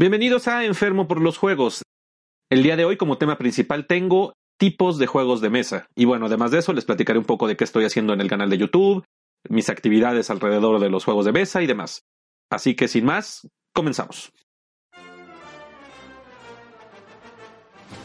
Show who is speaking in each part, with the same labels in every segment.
Speaker 1: Bienvenidos a Enfermo por los Juegos. El día de hoy como tema principal tengo tipos de juegos de mesa. Y bueno, además de eso les platicaré un poco de qué estoy haciendo en el canal de YouTube, mis actividades alrededor de los juegos de mesa y demás. Así que sin más, comenzamos.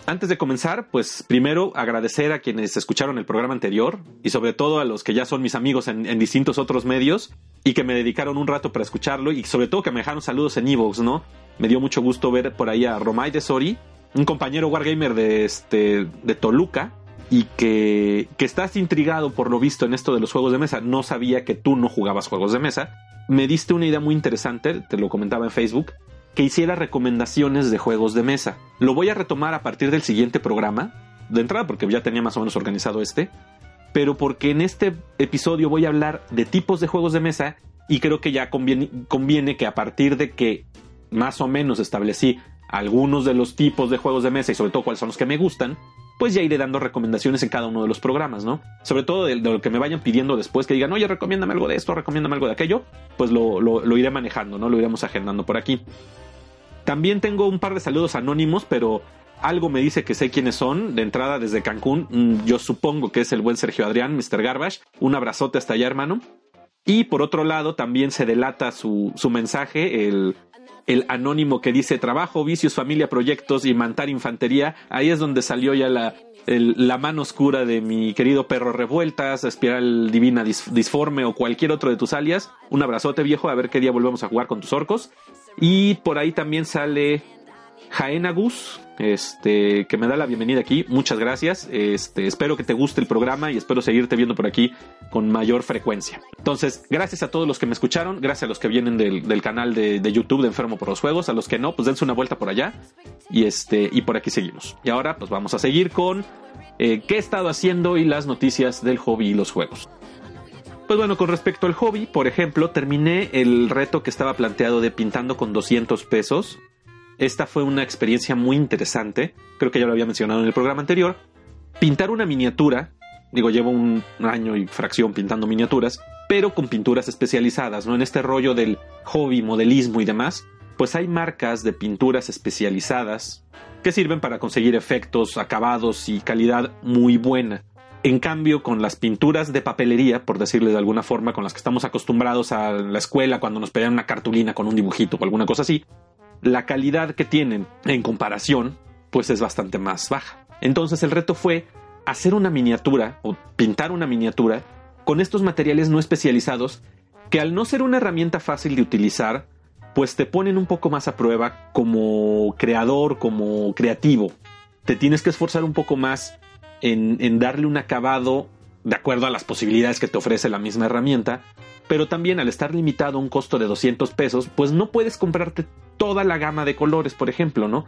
Speaker 1: Antes de comenzar, pues primero agradecer a quienes escucharon el programa anterior y sobre todo a los que ya son mis amigos en, distintos otros medios y que me dedicaron un rato para escucharlo y sobre todo que me dejaron saludos en Evox, ¿no? Me dio mucho gusto ver por ahí a Romay de Sori, un compañero Wargamer de, este, de Toluca, y que, que estás intrigado por lo visto en esto de los juegos de mesa. No sabía que tú no jugabas juegos de mesa. Me diste una idea muy interesante, te lo comentaba en Facebook, que hiciera recomendaciones de juegos de mesa. Lo voy a retomar a partir del siguiente programa, de entrada porque ya tenía más o menos organizado este, pero porque en este episodio voy a hablar de tipos de juegos de mesa y creo que ya conviene, conviene que a partir de que más o menos establecí algunos de los tipos de juegos de mesa y sobre todo cuáles son los que me gustan, pues ya iré dando recomendaciones en cada uno de los programas, ¿no? Sobre todo de, lo que me vayan pidiendo después, que digan, oye, recomiéndame algo de esto, recomiéndame algo de aquello, pues lo, lo, iré manejando, ¿no? Lo iremos agendando por aquí. También tengo un par de saludos anónimos, pero algo me dice que sé quiénes son. De entrada desde Cancún, mm, yo supongo que es el buen Sergio Adrián, Mr. Garbage. Un abrazote hasta allá, hermano. Y por otro lado, también se delata su, su mensaje, el el anónimo que dice trabajo, vicios, familia, proyectos y mantar infantería. Ahí es donde salió ya la, la mano oscura de mi querido perro revueltas, espiral divina disforme o cualquier otro de tus alias. Un abrazote viejo, a ver qué día volvemos a jugar con tus orcos. Y por ahí también sale Jaenagus, este, que me da la bienvenida aquí. Muchas gracias. Este, espero que te guste el programa y espero seguirte viendo por aquí con mayor frecuencia. Entonces, gracias a todos los que me escucharon, gracias a los que vienen del, canal de, YouTube de Enfermo por los Juegos, a los que no, pues dense una vuelta por allá y este, y por aquí seguimos. Y ahora, pues vamos a seguir con eh, qué he estado haciendo y las noticias del hobby y los juegos. Pues bueno, con respecto al hobby, por ejemplo, terminé el reto que estaba planteado de pintando con 200 pesos esta fue una experiencia muy interesante, creo que ya lo había mencionado en el programa anterior. Pintar una miniatura, digo, llevo un año y fracción pintando miniaturas, pero con pinturas especializadas, ¿no? En este rollo del hobby, modelismo y demás, pues hay marcas de pinturas especializadas que sirven para conseguir efectos, acabados y calidad muy buena. En cambio, con las pinturas de papelería, por decirle de alguna forma, con las que estamos acostumbrados a la escuela cuando nos pedían una cartulina con un dibujito o alguna cosa así, la calidad que tienen en comparación, pues es bastante más baja. Entonces el reto fue hacer una miniatura o pintar una miniatura con estos materiales no especializados que al no ser una herramienta fácil de utilizar, pues te ponen un poco más a prueba como creador, como creativo. Te tienes que esforzar un poco más en, darle un acabado de acuerdo a las posibilidades que te ofrece la misma herramienta, pero también al estar limitado a un costo de 200 pesos, pues no puedes comprarte toda la gama de colores, por ejemplo, ¿no?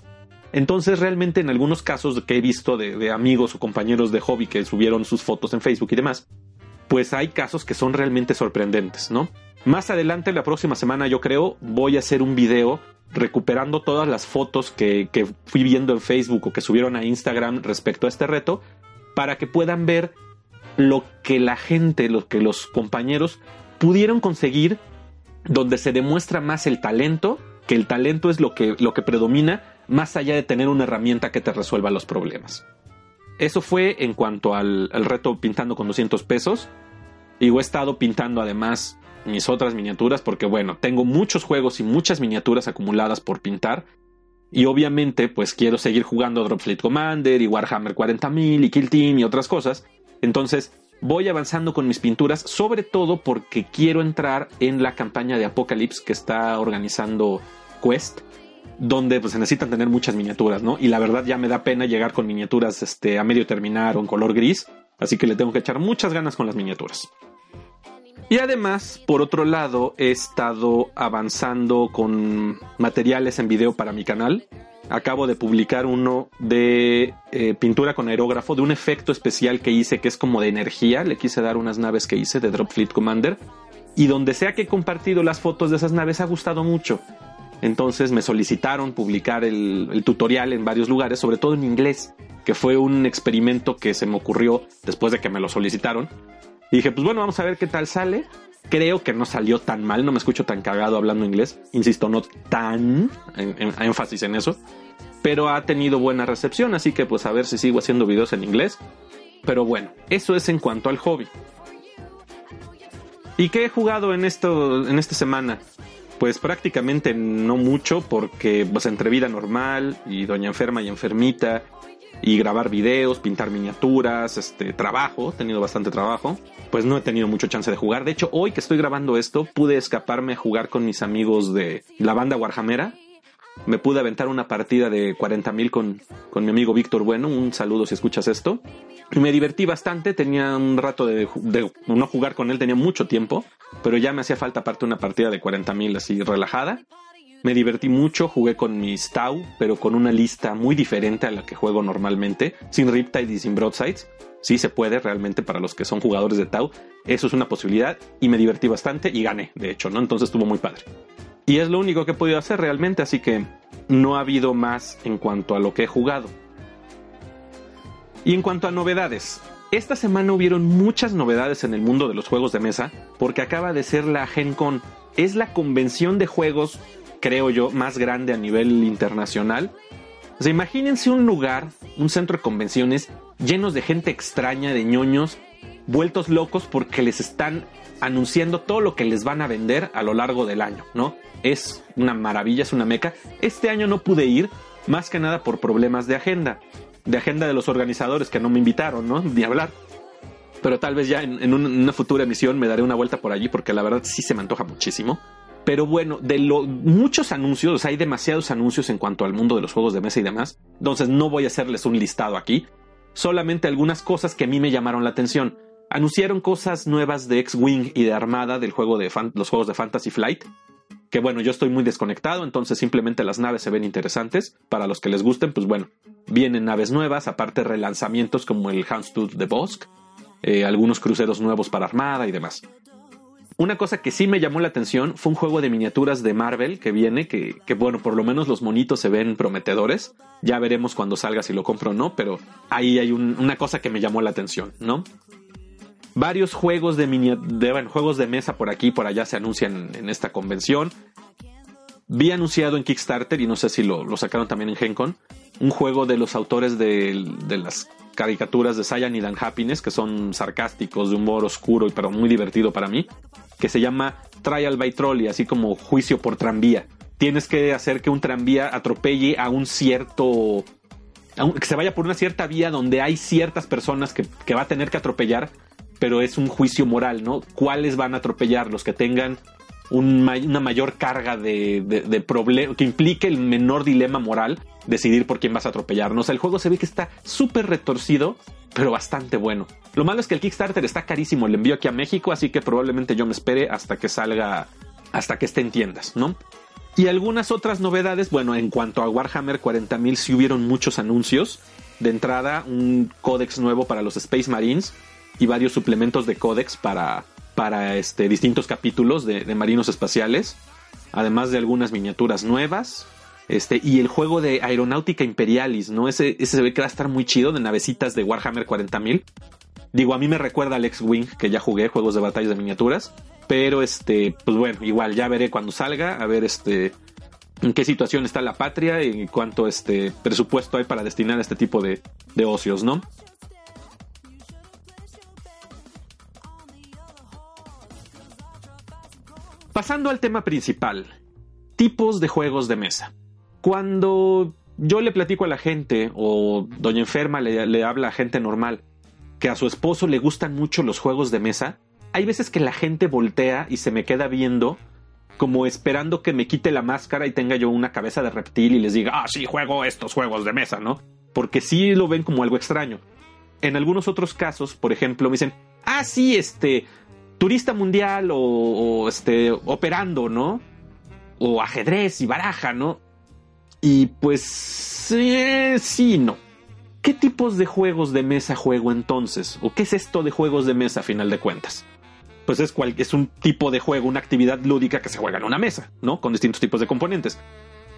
Speaker 1: Entonces realmente en algunos casos que he visto de, amigos o compañeros de hobby que subieron sus fotos en Facebook y demás, pues hay casos que son realmente sorprendentes, ¿no? Más adelante, la próxima semana, yo creo, voy a hacer un video recuperando todas las fotos que, fui viendo en Facebook o que subieron a Instagram respecto a este reto, para que puedan ver lo que la gente, lo que los compañeros pudieron conseguir donde se demuestra más el talento, que el talento es lo que, lo que predomina, más allá de tener una herramienta que te resuelva los problemas. Eso fue en cuanto al, reto pintando con 200 pesos. Y he estado pintando además mis otras miniaturas porque bueno, tengo muchos juegos y muchas miniaturas acumuladas por pintar. Y obviamente pues quiero seguir jugando Dropfleet Commander y Warhammer 40.000 y Kill Team y otras cosas. Entonces voy avanzando con mis pinturas, sobre todo porque quiero entrar en la campaña de Apocalypse que está organizando Quest, donde pues, se necesitan tener muchas miniaturas, ¿no? Y la verdad ya me da pena llegar con miniaturas este, a medio terminar o en color gris, así que le tengo que echar muchas ganas con las miniaturas. Y además, por otro lado, he estado avanzando con materiales en video para mi canal acabo de publicar uno de eh, pintura con aerógrafo, de un efecto especial que hice que es como de energía. Le quise dar unas naves que hice de Drop Fleet Commander. Y donde sea que he compartido las fotos de esas naves ha gustado mucho. Entonces me solicitaron publicar el, el tutorial en varios lugares, sobre todo en inglés, que fue un experimento que se me ocurrió después de que me lo solicitaron. Y dije, pues bueno, vamos a ver qué tal sale. Creo que no salió tan mal, no me escucho tan cagado hablando inglés. Insisto, no tan en, énfasis en eso. Pero ha tenido buena recepción, así que pues a ver si sigo haciendo videos en inglés. Pero bueno, eso es en cuanto al hobby. ¿Y qué he jugado en, esto, en esta semana? Pues prácticamente no mucho porque pues entre vida normal y doña enferma y enfermita y grabar videos, pintar miniaturas, este trabajo, he tenido bastante trabajo, pues no he tenido mucho chance de jugar. De hecho, hoy que estoy grabando esto, pude escaparme a jugar con mis amigos de la banda Warhamera. Me pude aventar una partida de 40.000 con, con mi amigo Víctor Bueno. Un saludo si escuchas esto. Me divertí bastante. Tenía un rato de, de no jugar con él, tenía mucho tiempo. Pero ya me hacía falta aparte una partida de 40.000 así relajada. Me divertí mucho, jugué con mis Tau, pero con una lista muy diferente a la que juego normalmente, sin Riptide y sin Broadsides. Sí se puede realmente para los que son jugadores de Tau. Eso es una posibilidad y me divertí bastante y gané, de hecho, ¿no? Entonces estuvo muy padre. Y es lo único que he podido hacer realmente, así que no ha habido más en cuanto a lo que he jugado. Y en cuanto a novedades, esta semana hubieron muchas novedades en el mundo de los juegos de mesa, porque acaba de ser la Gen Con. Es la convención de juegos creo yo, más grande a nivel internacional. O sea, imagínense un lugar, un centro de convenciones llenos de gente extraña, de ñoños, vueltos locos porque les están anunciando todo lo que les van a vender a lo largo del año, ¿no? Es una maravilla, es una meca. Este año no pude ir, más que nada por problemas de agenda, de agenda de los organizadores que no me invitaron, ¿no? Ni hablar. Pero tal vez ya en, una futura emisión me daré una vuelta por allí porque la verdad sí se me antoja muchísimo. Pero bueno, de los muchos anuncios, hay demasiados anuncios en cuanto al mundo de los juegos de mesa y demás. Entonces no voy a hacerles un listado aquí. Solamente algunas cosas que a mí me llamaron la atención. Anunciaron cosas nuevas de X-Wing y de Armada del juego de los juegos de Fantasy Flight. Que bueno, yo estoy muy desconectado, entonces simplemente las naves se ven interesantes. Para los que les gusten, pues bueno, vienen naves nuevas, aparte relanzamientos como el Houndstooth de Bosk, eh, algunos cruceros nuevos para Armada y demás. Una cosa que sí me llamó la atención fue un juego de miniaturas de Marvel que viene, que, bueno, por lo menos los monitos se ven prometedores. Ya veremos cuando salga si lo compro o no, pero ahí hay una cosa que me llamó la atención, ¿no? Varios juegos de, de juegos de mesa por aquí y por allá se anuncian en esta convención. Vi anunciado en Kickstarter, y no sé si lo, sacaron también en GenCon, un juego de los autores de, de las caricaturas de Cyanide and Happiness, que son sarcásticos, de humor oscuro, pero muy divertido para mí, que se llama Trial by Trolley, así como juicio por tranvía. Tienes que hacer que un tranvía atropelle a un cierto... que se vaya por una cierta vía donde hay ciertas personas que, va a tener que atropellar, pero es un juicio moral, ¿no? ¿Cuáles van a atropellar? Los que tengan una mayor carga de, de, problema, que implique el menor dilema moral, decidir por quién vas a atropellar. ¿no? O sea, el juego se ve que está súper retorcido, pero bastante bueno. Lo malo es que el Kickstarter está carísimo, el envío aquí a México, así que probablemente yo me espere hasta que salga, hasta que esté en tiendas, ¿no? Y algunas otras novedades, bueno, en cuanto a Warhammer 40.000 sí hubieron muchos anuncios. De entrada, un códex nuevo para los Space Marines y varios suplementos de códex para para este, distintos capítulos de, marinos espaciales, además de algunas miniaturas nuevas. Este, y el juego de Aeronáutica Imperialis, ¿no? Ese, ese se ve que va a estar muy chido de navecitas de Warhammer 40.000. Digo, a mí me recuerda al X-Wing, que ya jugué juegos de batallas de miniaturas. Pero este, pues bueno, igual ya veré cuando salga, a ver este en qué situación está la patria y cuánto este presupuesto hay para destinar a este tipo de, de ocios, ¿no? Pasando al tema principal, tipos de juegos de mesa. Cuando yo le platico a la gente o Doña Enferma le, habla a gente normal que a su esposo le gustan mucho los juegos de mesa, hay veces que la gente voltea y se me queda viendo como esperando que me quite la máscara y tenga yo una cabeza de reptil y les diga, ah, sí, juego estos juegos de mesa, ¿no? Porque sí lo ven como algo extraño. En algunos otros casos, por ejemplo, me dicen, ah, sí, este, turista mundial o, este, operando, ¿no? O ajedrez y baraja, ¿no? Y pues eh, sí, no. ¿Qué tipos de juegos de mesa juego entonces? ¿O qué es esto de juegos de mesa a final de cuentas? Pues es, cual, es un tipo de juego, una actividad lúdica que se juega en una mesa, ¿no? Con distintos tipos de componentes.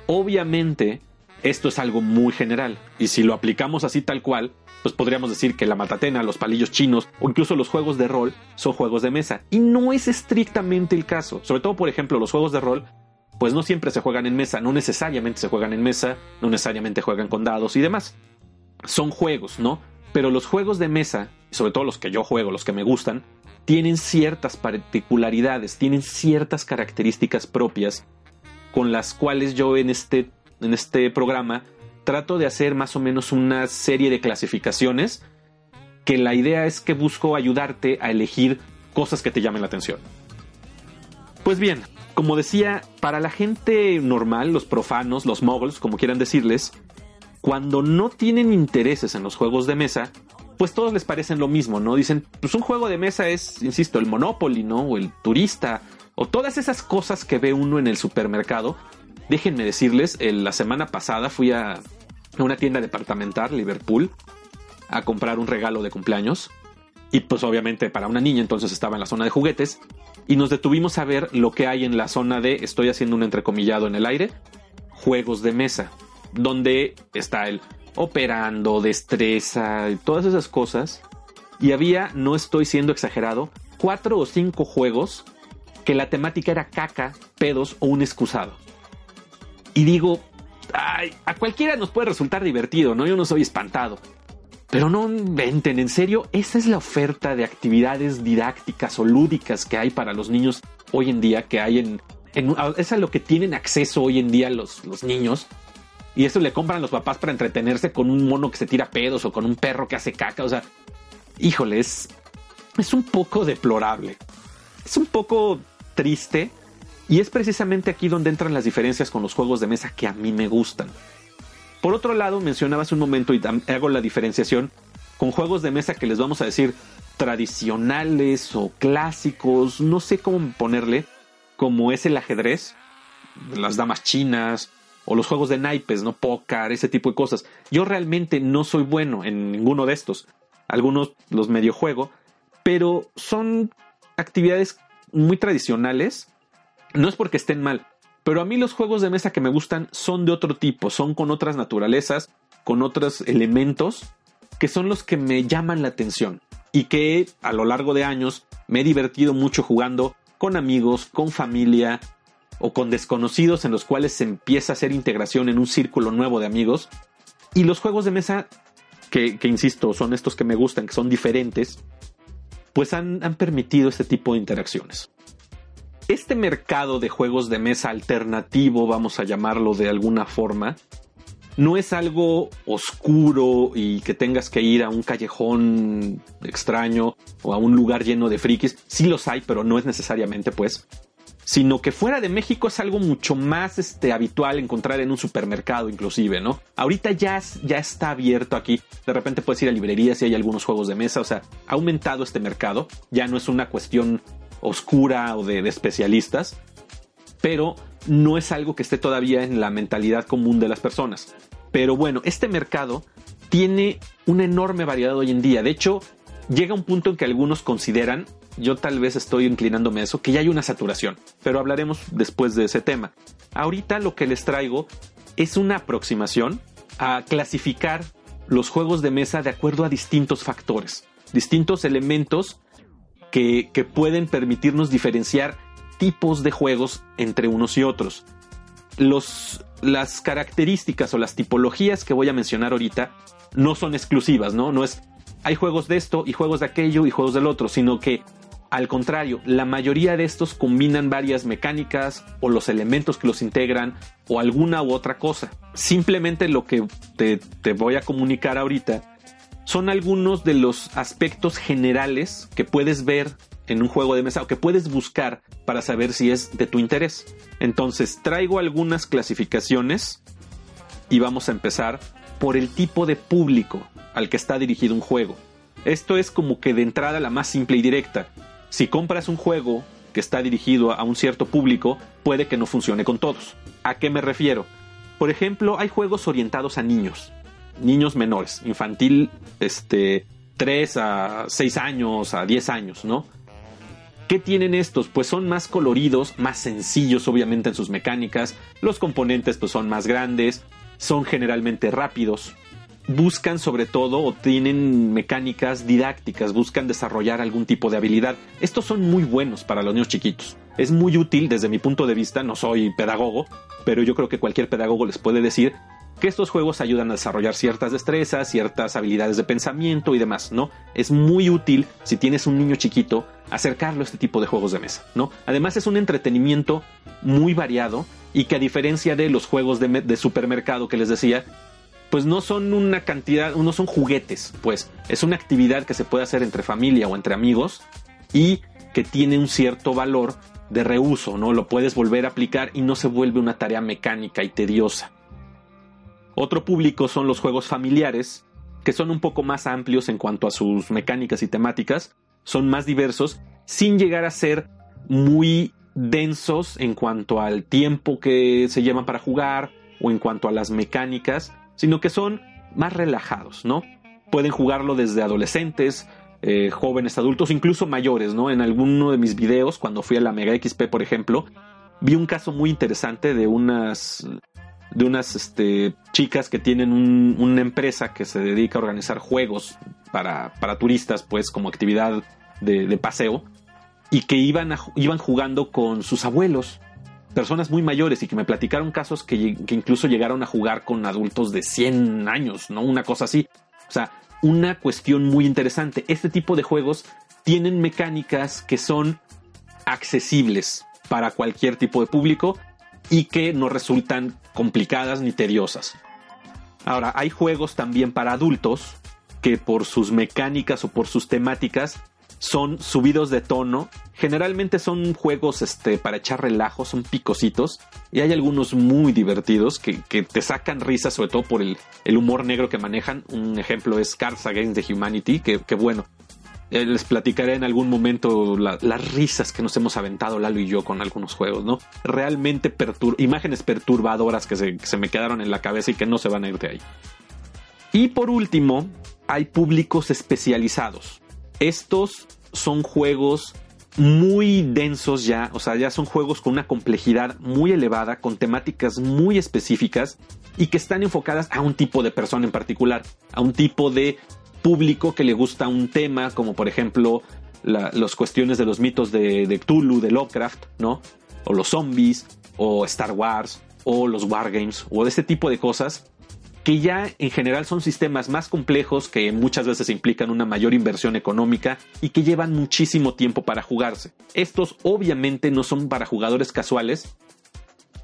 Speaker 1: Obviamente, esto es algo muy general. Y si lo aplicamos así tal cual, pues podríamos decir que la matatena, los palillos chinos o incluso los juegos de rol son juegos de mesa. Y no es estrictamente el caso. Sobre todo, por ejemplo, los juegos de rol, pues no siempre se juegan en mesa, no necesariamente se juegan en mesa, no necesariamente juegan con dados y demás. Son juegos, ¿no? Pero los juegos de mesa, sobre todo los que yo juego, los que me gustan, tienen ciertas particularidades, tienen ciertas características propias con las cuales yo en este, en este programa trato de hacer más o menos una serie de clasificaciones que la idea es que busco ayudarte a elegir cosas que te llamen la atención. Pues bien, como decía, para la gente normal, los profanos, los moguls, como quieran decirles, cuando no tienen intereses en los juegos de mesa, pues todos les parecen lo mismo, ¿no? Dicen, pues un juego de mesa es, insisto, el Monopoly, ¿no? O el turista, o todas esas cosas que ve uno en el supermercado. Déjenme decirles, la semana pasada fui a una tienda departamental, Liverpool, a comprar un regalo de cumpleaños. Y pues obviamente para una niña entonces estaba en la zona de juguetes. Y nos detuvimos a ver lo que hay en la zona de, estoy haciendo un entrecomillado en el aire, juegos de mesa. Donde está el operando, destreza y todas esas cosas. Y había, no estoy siendo exagerado, cuatro o cinco juegos que la temática era caca, pedos o un excusado. Y digo, ay, a cualquiera nos puede resultar divertido, ¿no? Yo no soy espantado. Pero no inventen, en serio, esa es la oferta de actividades didácticas o lúdicas que hay para los niños hoy en día, que hay en... en es a lo que tienen acceso hoy en día los, los niños. Y eso le compran los papás para entretenerse con un mono que se tira pedos o con un perro que hace caca. O sea, híjole, es, es un poco deplorable. Es un poco triste y es precisamente aquí donde entran las diferencias con los juegos de mesa que a mí me gustan. Por otro lado, mencionabas un momento y hago la diferenciación con juegos de mesa que les vamos a decir tradicionales o clásicos, no sé cómo ponerle, como es el ajedrez, las damas chinas o los juegos de naipes, no póker, ese tipo de cosas. Yo realmente no soy bueno en ninguno de estos. Algunos los medio juego, pero son actividades muy tradicionales. No es porque estén mal, pero a mí los juegos de mesa que me gustan son de otro tipo, son con otras naturalezas, con otros elementos, que son los que me llaman la atención y que a lo largo de años me he divertido mucho jugando con amigos, con familia o con desconocidos en los cuales se empieza a hacer integración en un círculo nuevo de amigos. Y los juegos de mesa, que, insisto, son estos que me gustan, que son diferentes, pues han, permitido este tipo de interacciones. Este mercado de juegos de mesa alternativo, vamos a llamarlo de alguna forma, no es algo oscuro y que tengas que ir a un callejón extraño o a un lugar lleno de frikis. Sí los hay, pero no es necesariamente, pues. Sino que fuera de México es algo mucho más este, habitual encontrar en un supermercado, inclusive, ¿no? Ahorita ya, ya está abierto aquí. De repente puedes ir a librerías y hay algunos juegos de mesa. O sea, ha aumentado este mercado. Ya no es una cuestión oscura o de, especialistas. Pero no es algo que esté todavía en la mentalidad común de las personas. Pero bueno, este mercado tiene una enorme variedad hoy en día. De hecho, llega un punto en que algunos consideran yo tal vez estoy inclinándome a eso, que ya hay una saturación, pero hablaremos después de ese tema. Ahorita lo que les traigo es una aproximación a clasificar los juegos de mesa de acuerdo a distintos factores, distintos elementos que, pueden permitirnos diferenciar tipos de juegos entre unos y otros. Los, las características o las tipologías que voy a mencionar ahorita no son exclusivas, ¿no? No es hay juegos de esto y juegos de aquello y juegos del otro, sino que al contrario, la mayoría de estos combinan varias mecánicas o los elementos que los integran o alguna u otra cosa. Simplemente lo que te, voy a comunicar ahorita son algunos de los aspectos generales que puedes ver en un juego de mesa o que puedes buscar para saber si es de tu interés. Entonces traigo algunas clasificaciones y vamos a empezar por el tipo de público al que está dirigido un juego. Esto es como que de entrada la más simple y directa si compras un juego que está dirigido a un cierto público, puede que no funcione con todos. ¿A qué me refiero? Por ejemplo, hay juegos orientados a niños, niños menores, infantil, este, 3 a 6 años, a 10 años, ¿no? ¿Qué tienen estos? Pues son más coloridos, más sencillos obviamente en sus mecánicas, los componentes pues son más grandes, son generalmente rápidos, buscan sobre todo o tienen mecánicas didácticas, buscan desarrollar algún tipo de habilidad. Estos son muy buenos para los niños chiquitos. Es muy útil desde mi punto de vista, no soy pedagogo, pero yo creo que cualquier pedagogo les puede decir que estos juegos ayudan a desarrollar ciertas destrezas, ciertas habilidades de pensamiento y demás, ¿no? Es muy útil si tienes un niño chiquito acercarlo a este tipo de juegos de mesa, ¿no? Además es un entretenimiento muy variado y que a diferencia de los juegos de, de supermercado que les decía, pues no son una cantidad, no son juguetes, pues es una actividad que se puede hacer entre familia o entre amigos y que tiene un cierto valor de reuso, ¿no? Lo puedes volver a aplicar y no se vuelve una tarea mecánica y tediosa. Otro público son los juegos familiares, que son un poco más amplios en cuanto a sus mecánicas y temáticas, son más diversos, sin llegar a ser muy densos en cuanto al tiempo que se llevan para jugar o en cuanto a las mecánicas, sino que son más relajados, ¿no? Pueden jugarlo desde adolescentes, eh, jóvenes adultos, incluso mayores, ¿no? En alguno de mis videos, cuando fui a la Mega XP, por ejemplo, vi un caso muy interesante de unas de unas este, chicas que tienen una empresa que se dedica a organizar juegos para, para turistas, pues como actividad de, paseo, y que iban, iban jugando con sus abuelos, personas muy mayores, y que me platicaron casos que, que incluso llegaron a jugar con adultos de 100 años, ¿no? Una cosa así. O sea, una cuestión muy interesante. Este tipo de juegos tienen mecánicas que son accesibles para cualquier tipo de público y que no resultan complicadas ni tediosas. Ahora, hay juegos también para adultos que por sus mecánicas o por sus temáticas son subidos de tono. Generalmente son juegos este, para echar relajo, son picositos. Y hay algunos muy divertidos que, te sacan risas, sobre todo por el, humor negro que manejan. Un ejemplo es Cards Against the Humanity, que, que bueno, eh, les platicaré en algún momento las risas que nos hemos aventado Lalo y yo con algunos juegos, ¿no? Realmente imágenes perturbadoras que se, que se me quedaron en la cabeza y que no se van a ir de ahí. Y por último, hay públicos especializados. Estos son juegos muy densos ya, o sea, ya son juegos con una complejidad muy elevada, con temáticas muy específicas y que están enfocadas a un tipo de persona en particular, a un tipo de público que le gusta un tema, como por ejemplo las cuestiones de los mitos de, de Cthulhu, de Lovecraft, ¿no? O los zombies, o Star Wars, o los wargames, o de este tipo de cosas, que ya en general son sistemas más complejos que muchas veces implican una mayor inversión económica y que llevan muchísimo tiempo para jugarse. Estos obviamente no son para jugadores casuales,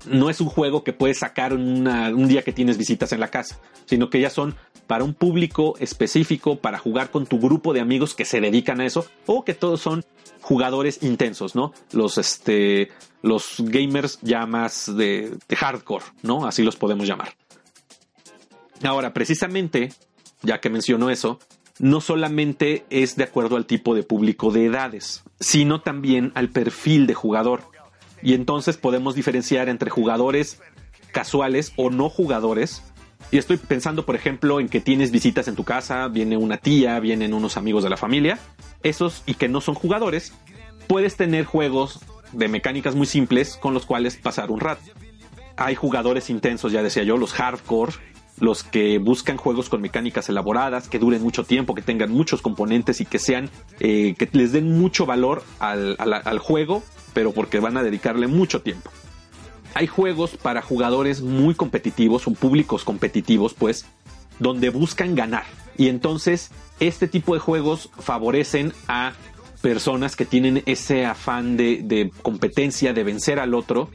Speaker 1: no es un juego que puedes sacar un día que tienes visitas en la casa, sino que ya son para un público específico, para jugar con tu grupo de amigos que se dedican a eso, o que todos son jugadores intensos, ¿no? Los, este, gamers ya más de, de hardcore, ¿no? Así los podemos llamar. Ahora, precisamente, ya que menciono eso, no solamente es de acuerdo al tipo de público de edades, sino también al perfil de jugador. Y entonces podemos diferenciar entre jugadores casuales o no jugadores. Y estoy pensando, por ejemplo, en que tienes visitas en tu casa, viene una tía, vienen unos amigos de la familia, esos y que no son jugadores, puedes tener juegos de mecánicas muy simples con los cuales pasar un rato. Hay jugadores intensos, ya decía yo, los hardcore, los que buscan juegos con mecánicas elaboradas, que duren mucho tiempo, que tengan muchos componentes y que sean, eh, que les den mucho valor al, al juego pero porque van a dedicarle mucho tiempo. Hay juegos para jugadores muy competitivos, o públicos competitivos, pues, donde buscan ganar. Y entonces, este tipo de juegos favorecen a personas que tienen ese afán de, de competencia, de vencer al otro,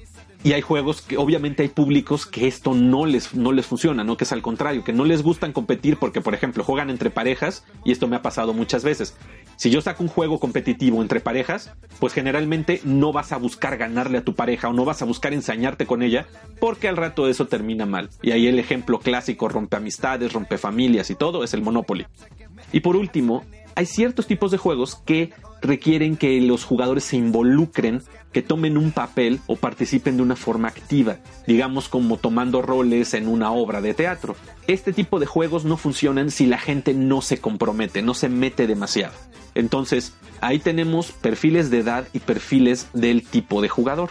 Speaker 1: y hay juegos que obviamente hay públicos que esto no les, no les funciona, ¿no? Que es al contrario, que no les gustan competir porque, por ejemplo, juegan entre parejas y esto me ha pasado muchas veces. Si yo saco un juego competitivo entre parejas, pues generalmente no vas a buscar ganarle a tu pareja o no vas a buscar ensañarte con ella porque al rato eso termina mal. Y ahí el ejemplo clásico rompe amistades, rompe familias y todo es el Monopoly. Y por último, hay ciertos tipos de juegos que requieren que los jugadores se involucren, que tomen un papel o participen de una forma activa, digamos como tomando roles en una obra de teatro. Este tipo de juegos no funcionan si la gente no se compromete, no se mete demasiado. Entonces, ahí tenemos perfiles de edad y perfiles del tipo de jugador.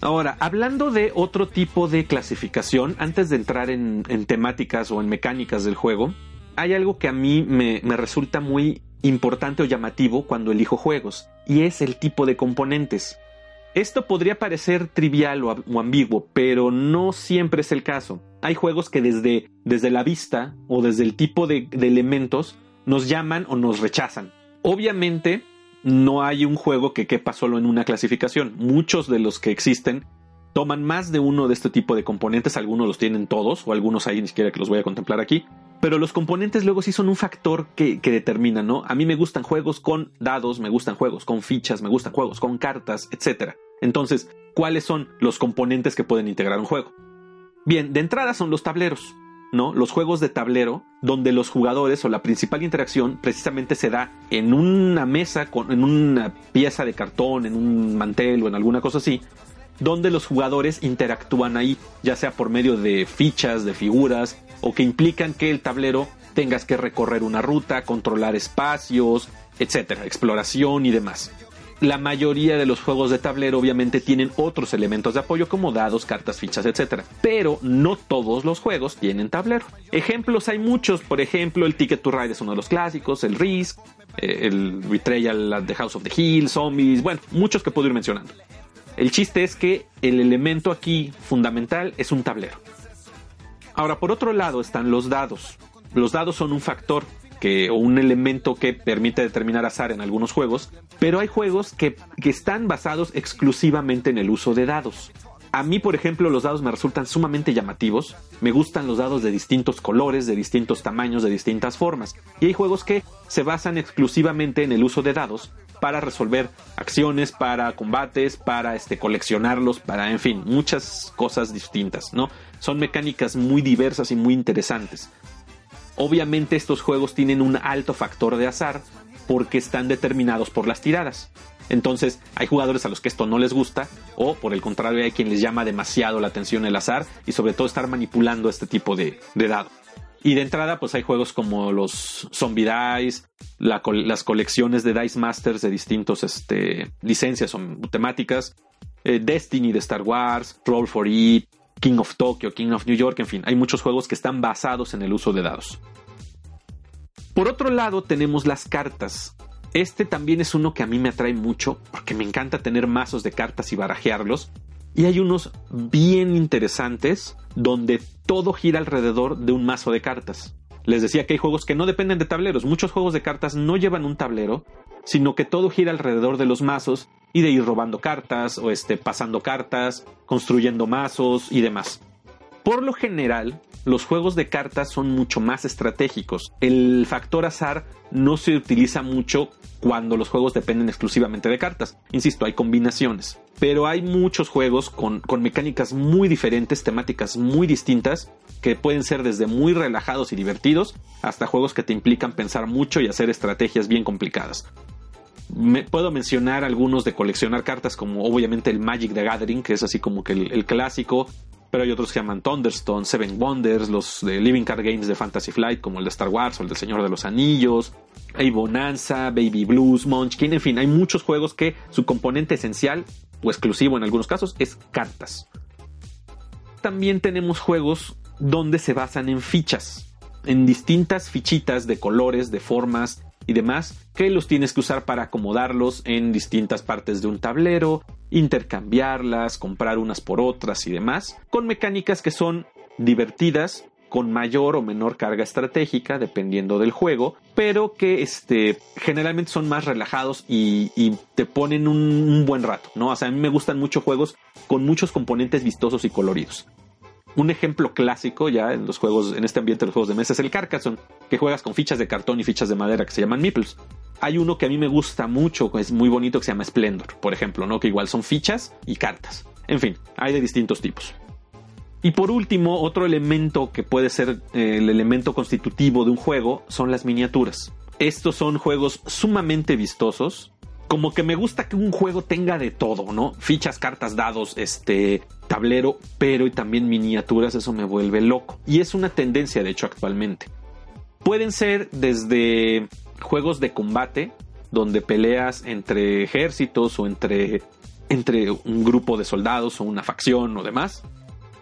Speaker 1: Ahora, hablando de otro tipo de clasificación, antes de entrar en, temáticas o en mecánicas del juego, hay algo que a mí me, resulta muy importante o llamativo cuando elijo juegos, y es el tipo de componentes. Esto podría parecer trivial o, ambiguo, pero no siempre es el caso. Hay juegos que desde, desde la vista o desde el tipo de elementos nos llaman o nos rechazan. Obviamente, no hay un juego que quepa solo en una clasificación. Muchos de los que existen toman más de uno de este tipo de componentes, algunos los tienen todos, o algunos hay ni siquiera que los voy a contemplar aquí. Pero los componentes luego sí son un factor que, que determina, ¿no? A mí me gustan juegos con dados, me gustan juegos con fichas, me gustan juegos con cartas, etc. Entonces, ¿cuáles son los componentes que pueden integrar un juego? Bien, de entrada son los tableros. ¿no? Los juegos de tablero, donde los jugadores o la principal interacción precisamente se da en una mesa, con, en una pieza de cartón, en un mantel o en alguna cosa así, donde los jugadores interactúan ahí, ya sea por medio de fichas, de figuras, o que implican que el tablero tengas que recorrer una ruta, controlar espacios, etcétera, exploración y demás la mayoría de los juegos de tablero obviamente tienen otros elementos de apoyo como dados, cartas, fichas, etc. Pero no todos los juegos tienen tablero. Ejemplos hay muchos, por ejemplo el Ticket to Ride es uno de los clásicos, el Risk, eh, el Betrayal at the House of the Hill, Zombies, bueno, muchos que puedo ir mencionando. El chiste es que el elemento aquí fundamental es un tablero. Ahora, por otro lado están los dados. Los dados son un factor que, o un elemento que permite determinar azar en algunos juegos, pero hay juegos que, que están basados exclusivamente en el uso de dados. A mí, por ejemplo, los dados me resultan sumamente llamativos. Me gustan los dados de distintos colores, de distintos tamaños, de distintas formas. Y hay juegos que se basan exclusivamente en el uso de dados para resolver acciones, para combates, para este, coleccionarlos, para, en fin, muchas cosas distintas, ¿no? Son mecánicas muy diversas y muy interesantes. Obviamente estos juegos tienen un alto factor de azar porque están determinados por las tiradas. Entonces hay jugadores a los que esto no les gusta o por el contrario hay quien les llama demasiado la atención el azar y sobre todo estar manipulando este tipo de, dado. Y de entrada pues hay juegos como los Zombie Dice, las colecciones de Dice Masters de distintos este, licencias o temáticas, eh, Destiny de Star Wars, Roll for It, King of Tokyo, King of New York, en fin, hay muchos juegos que están basados en el uso de dados. Por otro lado, tenemos las cartas. Este también es uno que a mí me atrae mucho porque me encanta tener mazos de cartas y barajearlos. Y hay unos bien interesantes donde todo gira alrededor de un mazo de cartas. Les decía que hay juegos que no dependen de tableros. Muchos juegos de cartas no llevan un tablero, sino que todo gira alrededor de los mazos y de ir robando cartas o este, pasando cartas, construyendo mazos y demás. Por lo general, los juegos de cartas son mucho más estratégicos. El factor azar no se utiliza mucho cuando los juegos dependen exclusivamente de cartas. Insisto, hay combinaciones. Pero hay muchos juegos con, con, mecánicas muy diferentes, temáticas muy distintas, que pueden ser desde muy relajados y divertidos hasta juegos que te implican pensar mucho y hacer estrategias bien complicadas. Puedo mencionar algunos de coleccionar cartas, como obviamente el Magic the Gathering, que es así como que el, clásico, pero hay otros que llaman Thunderstone, Seven Wonders, los de Living Card Games de Fantasy Flight, como el de Star Wars o el del Señor de los Anillos, hay Bonanza, Baby Blues, Munchkin, en fin, hay muchos juegos que su componente esencial, o exclusivo en algunos casos, es cartas. También tenemos juegos donde se basan en fichas, en distintas fichitas de colores, de formas, y demás, que los tienes que usar para acomodarlos en distintas partes de un tablero, intercambiarlas, comprar unas por otras y demás, con mecánicas que son divertidas, con mayor o menor carga estratégica, dependiendo del juego, pero que este, generalmente son más relajados y, te ponen un, un, buen rato, ¿no? O sea, a mí me gustan mucho juegos con muchos componentes vistosos y coloridos. Un ejemplo clásico ya en los juegos, en este ambiente de los juegos de mesa es el Carcassonne, que juegas con fichas de cartón y fichas de madera que se llaman meeples. Hay uno que a mí me gusta mucho, que es muy bonito, que se llama Splendor, por ejemplo, ¿no? Que igual son fichas y cartas. En fin, hay de distintos tipos. Y por último, otro elemento que puede ser eh, el elemento constitutivo de un juego son las miniaturas. Estos son juegos sumamente vistosos, como que me gusta que un juego tenga de todo, ¿no? Fichas, cartas, dados, este, tablero, pero y también miniaturas, eso me vuelve loco. Y es una tendencia, de hecho, actualmente. Pueden ser desde juegos de combate, donde peleas entre ejércitos o entre entre un grupo de soldados o una facción o demás,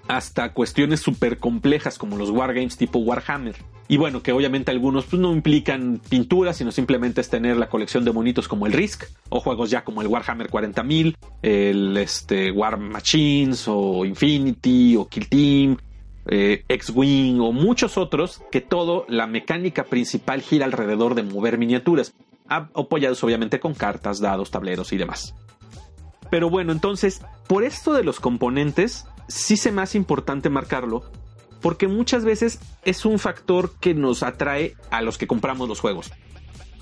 Speaker 1: hasta cuestiones súper complejas como los wargames tipo Warhammer. Y bueno, que obviamente algunos pues, no implican pintura, sino simplemente es tener la colección de monitos como el Risk, o juegos ya como el Warhammer 40.000, el este, War Machines, o Infinity, o Kill Team, eh, X-Wing, o muchos otros, que todo la mecánica principal gira alrededor de mover miniaturas, apoyados obviamente con cartas, dados, tableros y demás. Pero bueno, entonces, por esto de los componentes, sí se me hace importante marcarlo, porque muchas veces es un factor que nos atrae a los que compramos los juegos.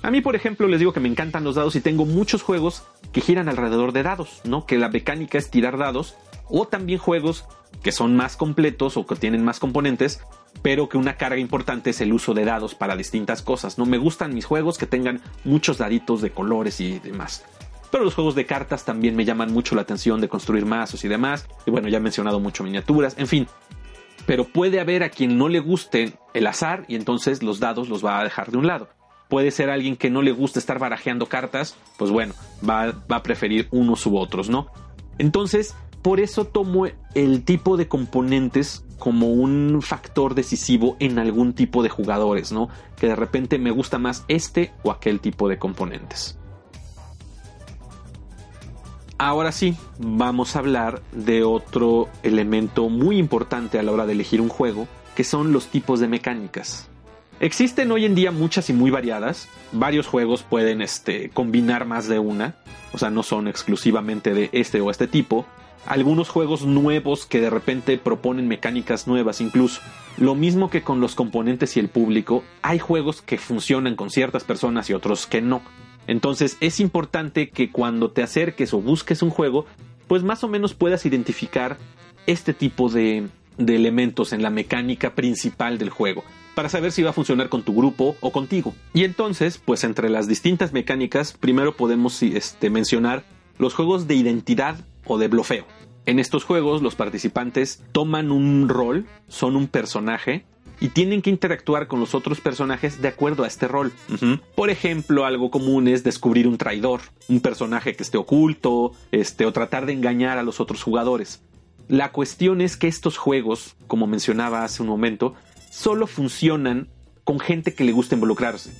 Speaker 1: A mí, por ejemplo, les digo que me encantan los dados y tengo muchos juegos que giran alrededor de dados, ¿no? Que la mecánica es tirar dados, o también juegos que son más completos o que tienen más componentes, pero que una carga importante es el uso de dados para distintas cosas. No me gustan mis juegos que tengan muchos daditos de colores y demás. Pero los juegos de cartas también me llaman mucho la atención de construir mazos y demás. Y bueno, ya he mencionado mucho miniaturas, en fin. Pero puede haber a quien no le guste el azar y entonces los dados los va a dejar de un lado. Puede ser alguien que no le guste estar barajeando cartas, pues bueno, va, va a preferir unos u otros, ¿no? Entonces, por eso tomo el tipo de componentes como un factor decisivo en algún tipo de jugadores, ¿no? Que de repente me gusta más este o aquel tipo de componentes. Ahora sí, vamos a hablar de otro elemento muy importante a la hora de elegir un juego, que son los tipos de mecánicas. Existen hoy en día muchas y muy variadas. Varios juegos pueden este, combinar más de una, o sea, no son exclusivamente de este o este tipo. Algunos juegos nuevos que de repente proponen mecánicas nuevas incluso. Lo mismo que con los componentes y el público, hay juegos que funcionan con ciertas personas y otros que no. Entonces es importante que cuando te acerques o busques un juego, pues más o menos puedas identificar este tipo de, elementos en la mecánica principal del juego, para saber si va a funcionar con tu grupo o contigo. Y entonces, pues entre las distintas mecánicas, primero podemos este, mencionar los juegos de identidad o de blofeo. En estos juegos los participantes toman un rol, son un personaje y tienen que interactuar con los otros personajes de acuerdo a este rol. Por ejemplo, algo común es descubrir un traidor, un personaje que esté oculto, este, o tratar de engañar a los otros jugadores. La cuestión es que estos juegos, como mencionaba hace un momento, solo funcionan con gente que le gusta involucrarse.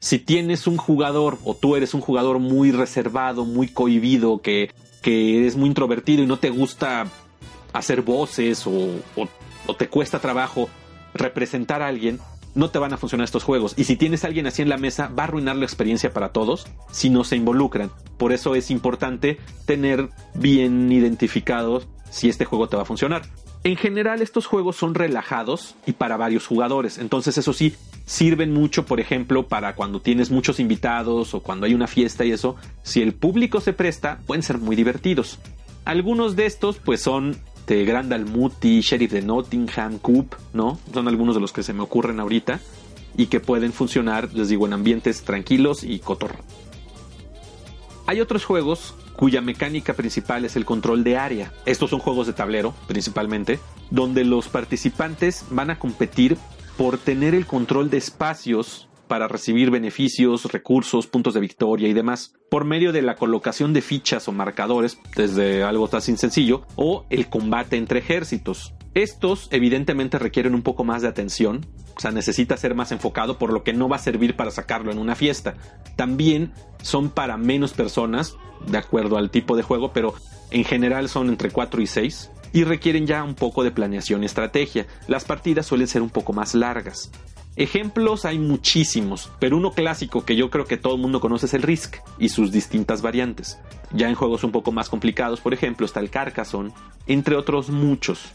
Speaker 1: Si tienes un jugador o tú eres un jugador muy reservado, muy cohibido, que, que eres muy introvertido y no te gusta hacer voces o, o te cuesta trabajo representar a alguien, no te van a funcionar estos juegos. Y si tienes a alguien así en la mesa, va a arruinar la experiencia para todos si no se involucran. Por eso es importante tener bien identificados si este juego te va a funcionar. En general estos juegos son relajados y para varios jugadores, entonces eso sí, sirven mucho, por ejemplo, para cuando tienes muchos invitados o cuando hay una fiesta y eso, si el público se presta, pueden ser muy divertidos. Algunos de estos pues son este, Grand Almuti, Sheriff de Nottingham, Coop, ¿no? Son algunos de los que se me ocurren ahorita y que pueden funcionar, les digo, en ambientes tranquilos y cotorro. Hay otros juegos cuya mecánica principal es el control de área. Estos son juegos de tablero, principalmente, donde los participantes van a competir por tener el control de espacios para recibir beneficios, recursos, puntos de victoria y demás, por medio de la colocación de fichas o marcadores, desde algo tan sencillo, o el combate entre ejércitos. Estos evidentemente requieren un poco más de atención, o sea, necesita ser más enfocado, por lo que no va a servir para sacarlo en una fiesta. También son para menos personas, de acuerdo al tipo de juego, pero en general son entre 4 y 6 y requieren ya un poco de planeación y estrategia. Las partidas suelen ser un poco más largas. Ejemplos hay muchísimos, pero uno clásico que yo creo que todo el mundo conoce es el Risk y sus distintas variantes. Ya en juegos un poco más complicados, por ejemplo, está el Carcassonne, entre otros muchos.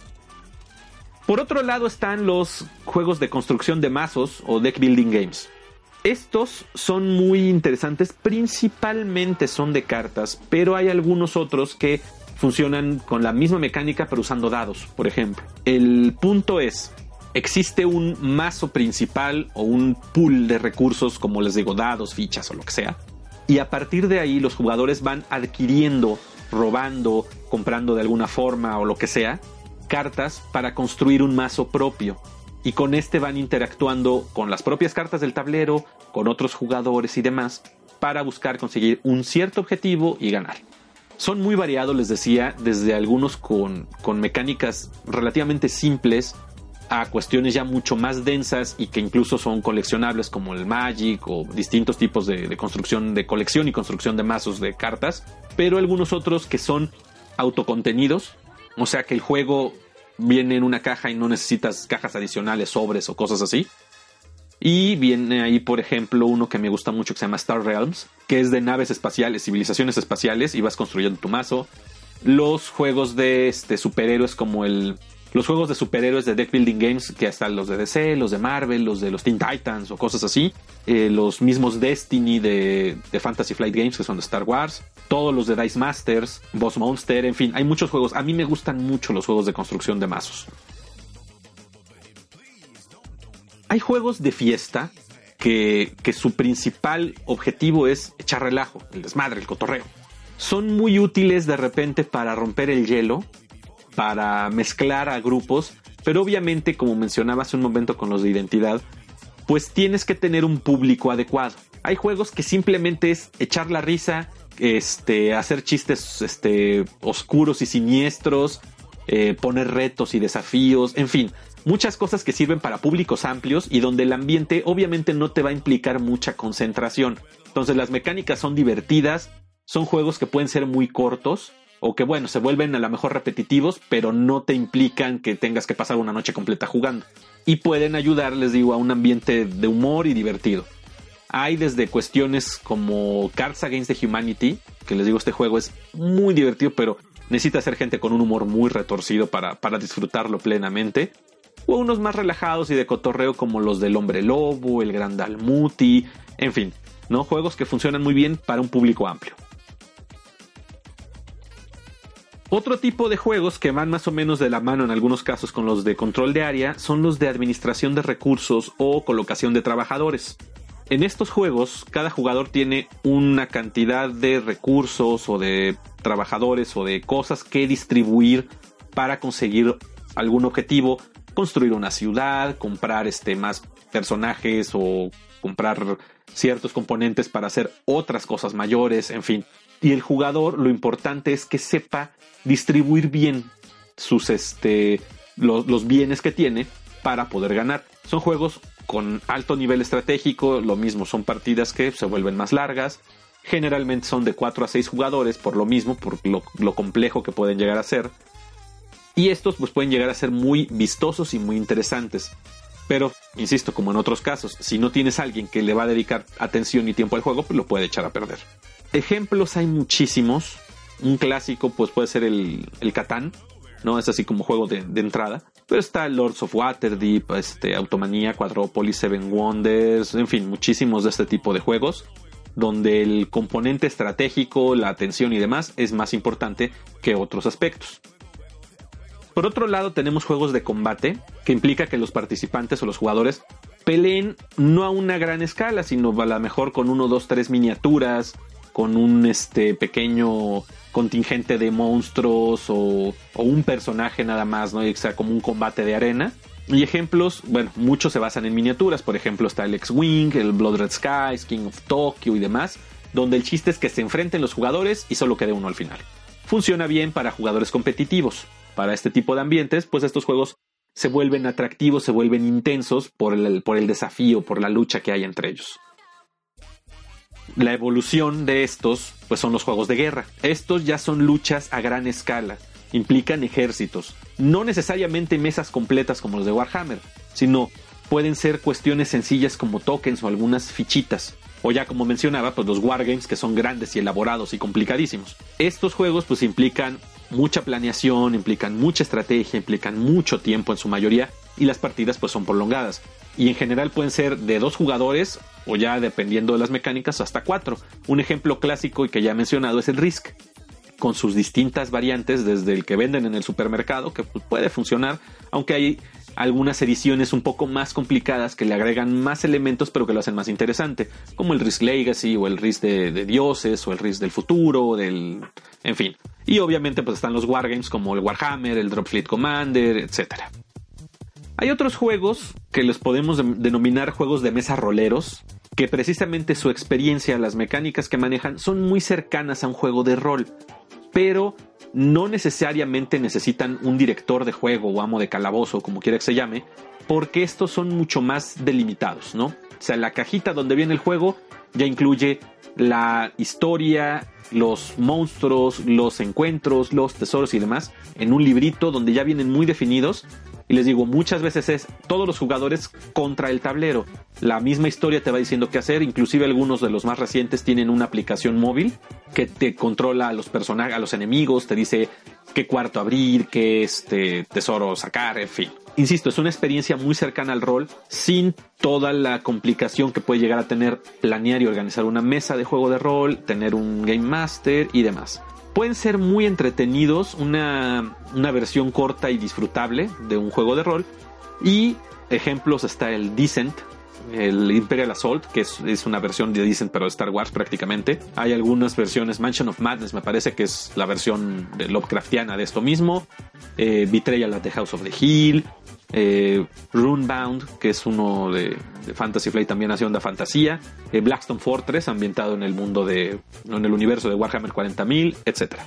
Speaker 1: Por otro lado están los juegos de construcción de mazos o deck building games. Estos son muy interesantes, principalmente son de cartas, pero hay algunos otros que funcionan con la misma mecánica pero usando dados, por ejemplo. El punto es, existe un mazo principal o un pool de recursos, como les digo, dados, fichas o lo que sea. Y a partir de ahí los jugadores van adquiriendo, robando, comprando de alguna forma o lo que sea, cartas para construir un mazo propio. Y con este van interactuando con las propias cartas del tablero, con otros jugadores y demás, para buscar conseguir un cierto objetivo y ganar. Son muy variados, les decía, desde algunos con, con mecánicas relativamente simples a cuestiones ya mucho más densas y que incluso son coleccionables como el Magic o distintos tipos de, construcción de colección y construcción de mazos de cartas, pero algunos otros que son autocontenidos, o sea que el juego viene en una caja y no necesitas cajas adicionales, sobres o cosas así. Y viene ahí, por ejemplo, uno que me gusta mucho que se llama Star Realms, que es de naves espaciales, civilizaciones espaciales, y vas construyendo tu mazo. Los juegos de este, superhéroes como el los juegos de superhéroes de deck building games, que hasta los de DC, los de Marvel, los de los Teen Titans o cosas así, eh, los mismos Destiny de, de, Fantasy Flight Games, que son de Star Wars, todos los de Dice Masters, Boss Monster, en fin, hay muchos juegos. A mí me gustan mucho los juegos de construcción de mazos. Hay juegos de fiesta que, que su principal objetivo es echar relajo, el desmadre, el cotorreo. Son muy útiles de repente para romper el hielo para mezclar a grupos, pero obviamente, como mencionaba hace un momento con los de identidad, pues tienes que tener un público adecuado. Hay juegos que simplemente es echar la risa, este, hacer chistes este, oscuros y siniestros, eh, poner retos y desafíos, en fin, muchas cosas que sirven para públicos amplios y donde el ambiente obviamente no te va a implicar mucha concentración. Entonces las mecánicas son divertidas, son juegos que pueden ser muy cortos, o que bueno, se vuelven a lo mejor repetitivos, pero no te implican que tengas que pasar una noche completa jugando. Y pueden ayudar, les digo, a un ambiente de humor y divertido. Hay desde cuestiones como Cards Against the Humanity, que les digo, este juego es muy divertido, pero necesita ser gente con un humor muy retorcido para, para disfrutarlo plenamente. O unos más relajados y de cotorreo como los del Hombre Lobo, el Gran Dalmuti, en fin, ¿no? Juegos que funcionan muy bien para un público amplio. Otro tipo de juegos que van más o menos de la mano en algunos casos con los de control de área son los de administración de recursos o colocación de trabajadores. En estos juegos, cada jugador tiene una cantidad de recursos o de trabajadores o de cosas que distribuir para conseguir algún objetivo, construir una ciudad, comprar este más personajes o comprar ciertos componentes para hacer otras cosas mayores, en fin. Y el jugador, lo importante es que sepa distribuir bien sus, este, los, bienes que tiene para poder ganar. Son juegos con alto nivel estratégico, lo mismo, son partidas que se vuelven más largas. Generalmente son de 4 a 6 jugadores, por lo mismo, por lo, complejo que pueden llegar a ser. Y estos pues pueden llegar a ser muy vistosos y muy interesantes. Pero, insisto, como en otros casos, si no tienes alguien que le va a dedicar atención y tiempo al juego, pues lo puede echar a perder. Ejemplos hay muchísimos. Un clásico pues puede ser el, el Catán, ¿no? Es así como juego de, de, entrada. Pero está Lords of Waterdeep, este, Automanía, Quadropolis, Seven Wonders, en fin, muchísimos de este tipo de juegos donde el componente estratégico, la atención y demás es más importante que otros aspectos. Por otro lado, tenemos juegos de combate, que implica que los participantes o los jugadores peleen no a una gran escala, sino a lo mejor con uno, dos, tres miniaturas, con un este pequeño contingente de monstruos o, o un personaje nada más, ¿no? O sea, como un combate de arena. Y ejemplos, bueno, muchos se basan en miniaturas. Por ejemplo, está el X-Wing, el Blood Red Skies, King of Tokyo y demás, donde el chiste es que se enfrenten los jugadores y solo quede uno al final. Funciona bien para jugadores competitivos. Para este tipo de ambientes, pues estos juegos se vuelven atractivos, se vuelven intensos por el, por el desafío, por la lucha que hay entre ellos. La evolución de estos, pues son los juegos de guerra. Estos ya son luchas a gran escala, implican ejércitos, no necesariamente mesas completas como los de Warhammer, sino pueden ser cuestiones sencillas como tokens o algunas fichitas. O ya como mencionaba, pues los wargames que son grandes y elaborados y complicadísimos. Estos juegos pues implican mucha planeación, implican mucha estrategia, implican mucho tiempo en su mayoría y las partidas pues son prolongadas y en general pueden ser de dos jugadores o ya dependiendo de las mecánicas hasta cuatro. Un ejemplo clásico y que ya he mencionado es el Risk, con sus distintas variantes desde el que venden en el supermercado que pues, puede funcionar, aunque hay algunas ediciones un poco más complicadas que le agregan más elementos pero que lo hacen más interesante, como el Risk Legacy o el Risk de, dioses o el Risk del futuro, del... en fin. Y obviamente pues están los wargames como el Warhammer, el Dropfleet Commander, etcétera. Hay otros juegos que los podemos denominar juegos de mesa roleros, que precisamente su experiencia, las mecánicas que manejan, son muy cercanas a un juego de rol. pero no necesariamente necesitan un director de juego o amo de calabozo, como quiera que se llame, porque estos son mucho más delimitados, ¿no? O sea, la cajita donde viene el juego ya incluye la historia, los monstruos, los encuentros, los tesoros y demás en un librito donde ya vienen muy definidos. Y les digo, muchas veces es todos los jugadores contra el tablero. La misma historia te va diciendo qué hacer, inclusive algunos de los más recientes tienen una aplicación móvil que te controla a los personajes, a los enemigos, te dice qué cuarto abrir, qué este tesoro sacar, en fin. Insisto, es una experiencia muy cercana al rol, sin toda la complicación que puede llegar a tener planear y organizar una mesa de juego de rol, tener un game master y demás. Pueden ser muy entretenidos, una, una versión corta y disfrutable de un juego de rol. Y ejemplos está el Descent, el Imperial Assault, que es, una versión de Descent pero de Star Wars prácticamente. Hay algunas versiones, Mansion of Madness me parece que es la versión de Lovecraftiana de esto mismo. Eh, Betrayal at the House of the Hill. Eh, Runebound, que es uno de, Fantasy Flight, también hace onda fantasía. Eh, Blackstone Fortress, ambientado en el mundo de. en el universo de Warhammer 40.000, etcétera.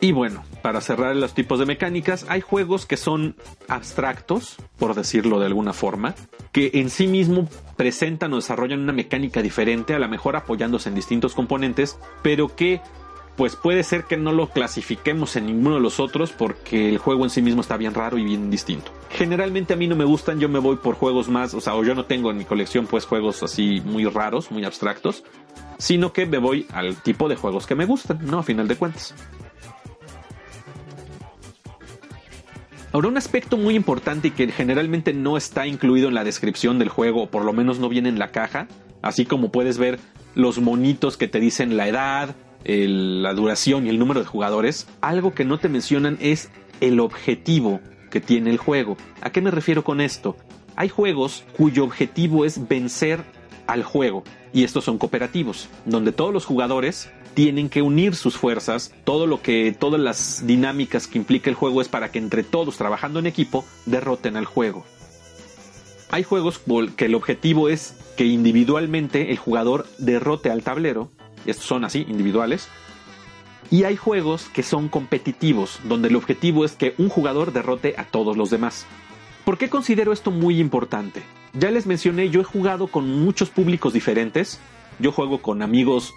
Speaker 1: Y bueno, para cerrar los tipos de mecánicas, hay juegos que son abstractos, por decirlo de alguna forma, que en sí mismo presentan o desarrollan una mecánica diferente, a lo mejor apoyándose en distintos componentes, pero que pues puede ser que no lo clasifiquemos en ninguno de los otros porque el juego en sí mismo está bien raro y bien distinto. Generalmente a mí no me gustan, yo me voy por juegos más, o sea, o yo no tengo en mi colección pues juegos así muy raros, muy abstractos, sino que me voy al tipo de juegos que me gustan, ¿no? A final de cuentas. Ahora, un aspecto muy importante y que generalmente no está incluido en la descripción del juego, o por lo menos no viene en la caja, así como puedes ver los monitos que te dicen la edad, la duración y el número de jugadores, algo que no te mencionan es el objetivo que tiene el juego. ¿A qué me refiero con esto? Hay juegos cuyo objetivo es vencer al juego, y estos son cooperativos, donde todos los jugadores tienen que unir sus fuerzas, todo lo que, todas las dinámicas que implica el juego es para que entre todos trabajando en equipo derroten al juego. Hay juegos que el objetivo es que individualmente el jugador derrote al tablero, estos son así, individuales, y hay juegos que son competitivos, donde el objetivo es que un jugador derrote a todos los demás. ¿Por qué considero esto muy importante? Ya les mencioné, yo he jugado con muchos públicos diferentes. Yo juego con amigos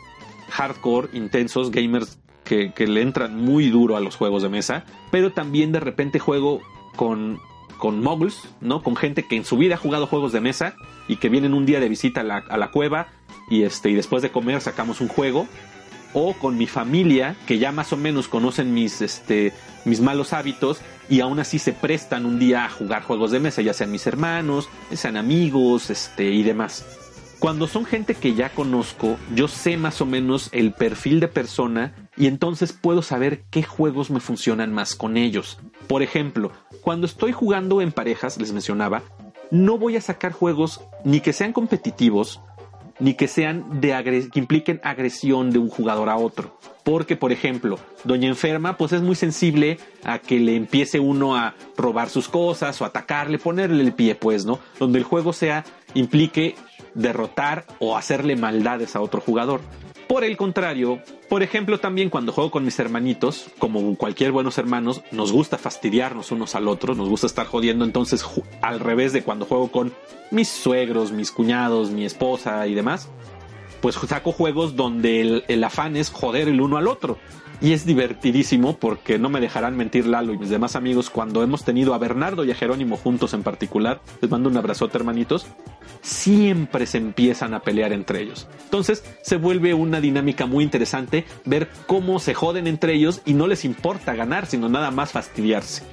Speaker 1: hardcore, intensos, gamers que, le entran muy duro a los juegos de mesa, pero también de repente juego con, con moguls, ¿no? Con gente que en su vida ha jugado juegos de mesa y que vienen un día de visita a la, a la cueva y, este, y después de comer sacamos un juego. O con mi familia, que ya más o menos conocen mis, este, mis malos hábitos y aún así se prestan un día a jugar juegos de mesa, ya sean mis hermanos, sean amigos este, y demás. Cuando son gente que ya conozco, yo sé más o menos el perfil de persona y entonces puedo saber qué juegos me funcionan más con ellos. Por ejemplo, cuando estoy jugando en parejas, les mencionaba, no voy a sacar juegos ni que sean competitivos, ni que sean de que impliquen agresión de un jugador a otro. Porque, por ejemplo, Doña Enferma, pues es muy sensible a que le empiece uno a robar sus cosas o atacarle, ponerle el pie, pues, ¿no? Donde el juego sea, implique derrotar o hacerle maldades a otro jugador. Por el contrario, por ejemplo, también cuando juego con mis hermanitos, como cualquier buenos hermanos, nos gusta fastidiarnos unos al otro, nos gusta estar jodiendo, entonces al revés de cuando juego con mis suegros, mis cuñados, mi esposa y demás, pues saco juegos donde el, el afán es joder el uno al otro. Y es divertidísimo porque no me dejarán mentir Lalo y mis demás amigos cuando hemos tenido a Bernardo y a Jerónimo juntos en particular. Les mando un abrazote hermanitos. Siempre se empiezan a pelear entre ellos. Entonces se vuelve una dinámica muy interesante ver cómo se joden entre ellos y no les importa ganar, sino nada más fastidiarse.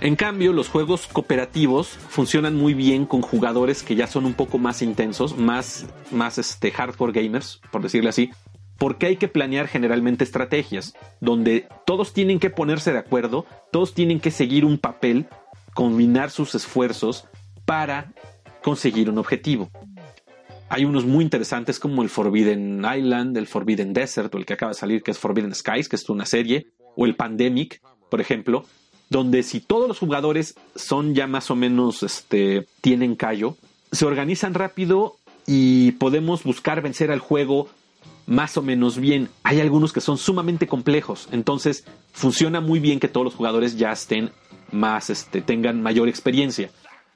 Speaker 1: En cambio, los juegos cooperativos funcionan muy bien con jugadores que ya son un poco más intensos, más, más este, hardcore gamers, por decirle así, porque hay que planear generalmente estrategias donde todos tienen que ponerse de acuerdo, todos tienen que seguir un papel, combinar sus esfuerzos para conseguir un objetivo. Hay unos muy interesantes como el Forbidden Island, el Forbidden Desert o el que acaba de salir que es Forbidden Skies, que es una serie, o el Pandemic, por ejemplo, donde si todos los jugadores son ya más o menos, este, tienen callo, se organizan rápido y podemos buscar vencer al juego más o menos bien. Hay algunos que son sumamente complejos. Entonces, funciona muy bien que todos los jugadores ya estén más, este, tengan mayor experiencia.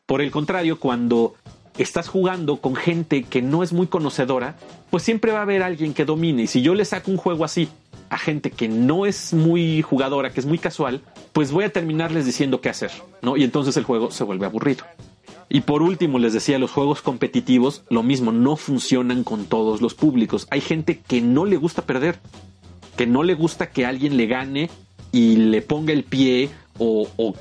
Speaker 1: Por el contrario, cuando estás jugando con gente que no es muy conocedora, pues siempre va a haber alguien que domine. Y si yo le saco un juego así a gente que no es muy jugadora, que es muy casual, pues voy a terminarles diciendo qué hacer, ¿no? Y entonces el juego se vuelve aburrido. Y por último, les decía, los juegos competitivos, lo mismo, no funcionan con todos los públicos. Hay gente que no le gusta perder, que no le gusta que alguien le gane y le ponga el pie o, o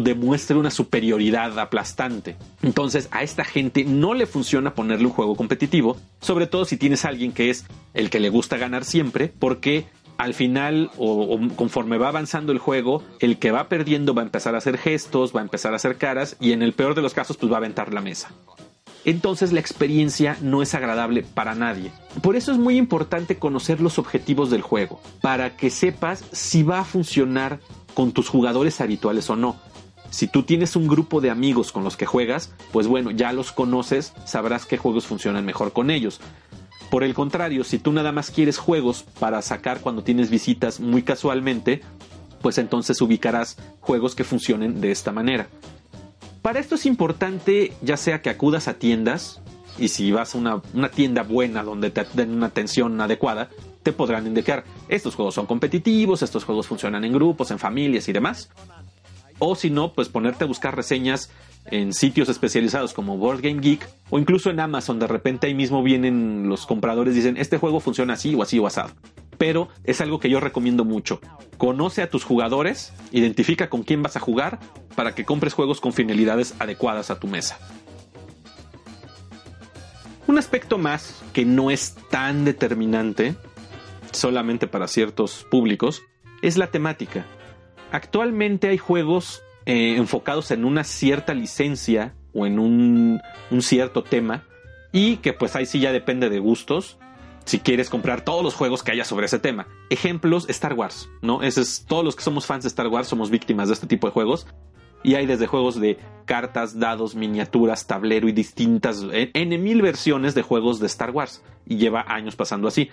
Speaker 1: demuestre una superioridad aplastante. Entonces a esta gente no le funciona ponerle un juego competitivo, sobre todo si tienes a alguien que es el que le gusta ganar siempre, porque al final o, conforme va avanzando el juego, el que va perdiendo va a empezar a hacer gestos, va a empezar a hacer caras y en el peor de los casos pues va a aventar la mesa. Entonces la experiencia no es agradable para nadie. Por eso es muy importante conocer los objetivos del juego, para que sepas si va a funcionar con tus jugadores habituales o no. Si tú tienes un grupo de amigos con los que juegas, pues bueno, ya los conoces, sabrás qué juegos funcionan mejor con ellos. Por el contrario, si tú nada más quieres juegos para sacar cuando tienes visitas muy casualmente, pues entonces ubicarás juegos que funcionen de esta manera. Para esto es importante ya sea que acudas a tiendas, y si vas a una, tienda buena donde te den una atención adecuada, te podrán indicar estos juegos son competitivos, estos juegos funcionan en grupos, en familias y demás. O si no, pues ponerte a buscar reseñas en sitios especializados como Board Game Geek o incluso en Amazon. De repente ahí mismo vienen los compradores dicen, este juego funciona así o así o asado. Pero es algo que yo recomiendo mucho. Conoce a tus jugadores, identifica con quién vas a jugar para que compres juegos con finalidades adecuadas a tu mesa. Un aspecto más que no es tan determinante, solamente para ciertos públicos, es la temática. Actualmente hay juegos eh, enfocados en una cierta licencia o en un, cierto tema y que pues ahí sí ya depende de gustos si quieres comprar todos los juegos que haya sobre ese tema. Ejemplos, Star Wars, ¿no? Todos los que somos fans de Star Wars somos víctimas de este tipo de juegos. Y hay desde juegos de cartas, dados, miniaturas, tablero y distintas, N mil versiones de juegos de Star Wars. Y lleva años pasando así.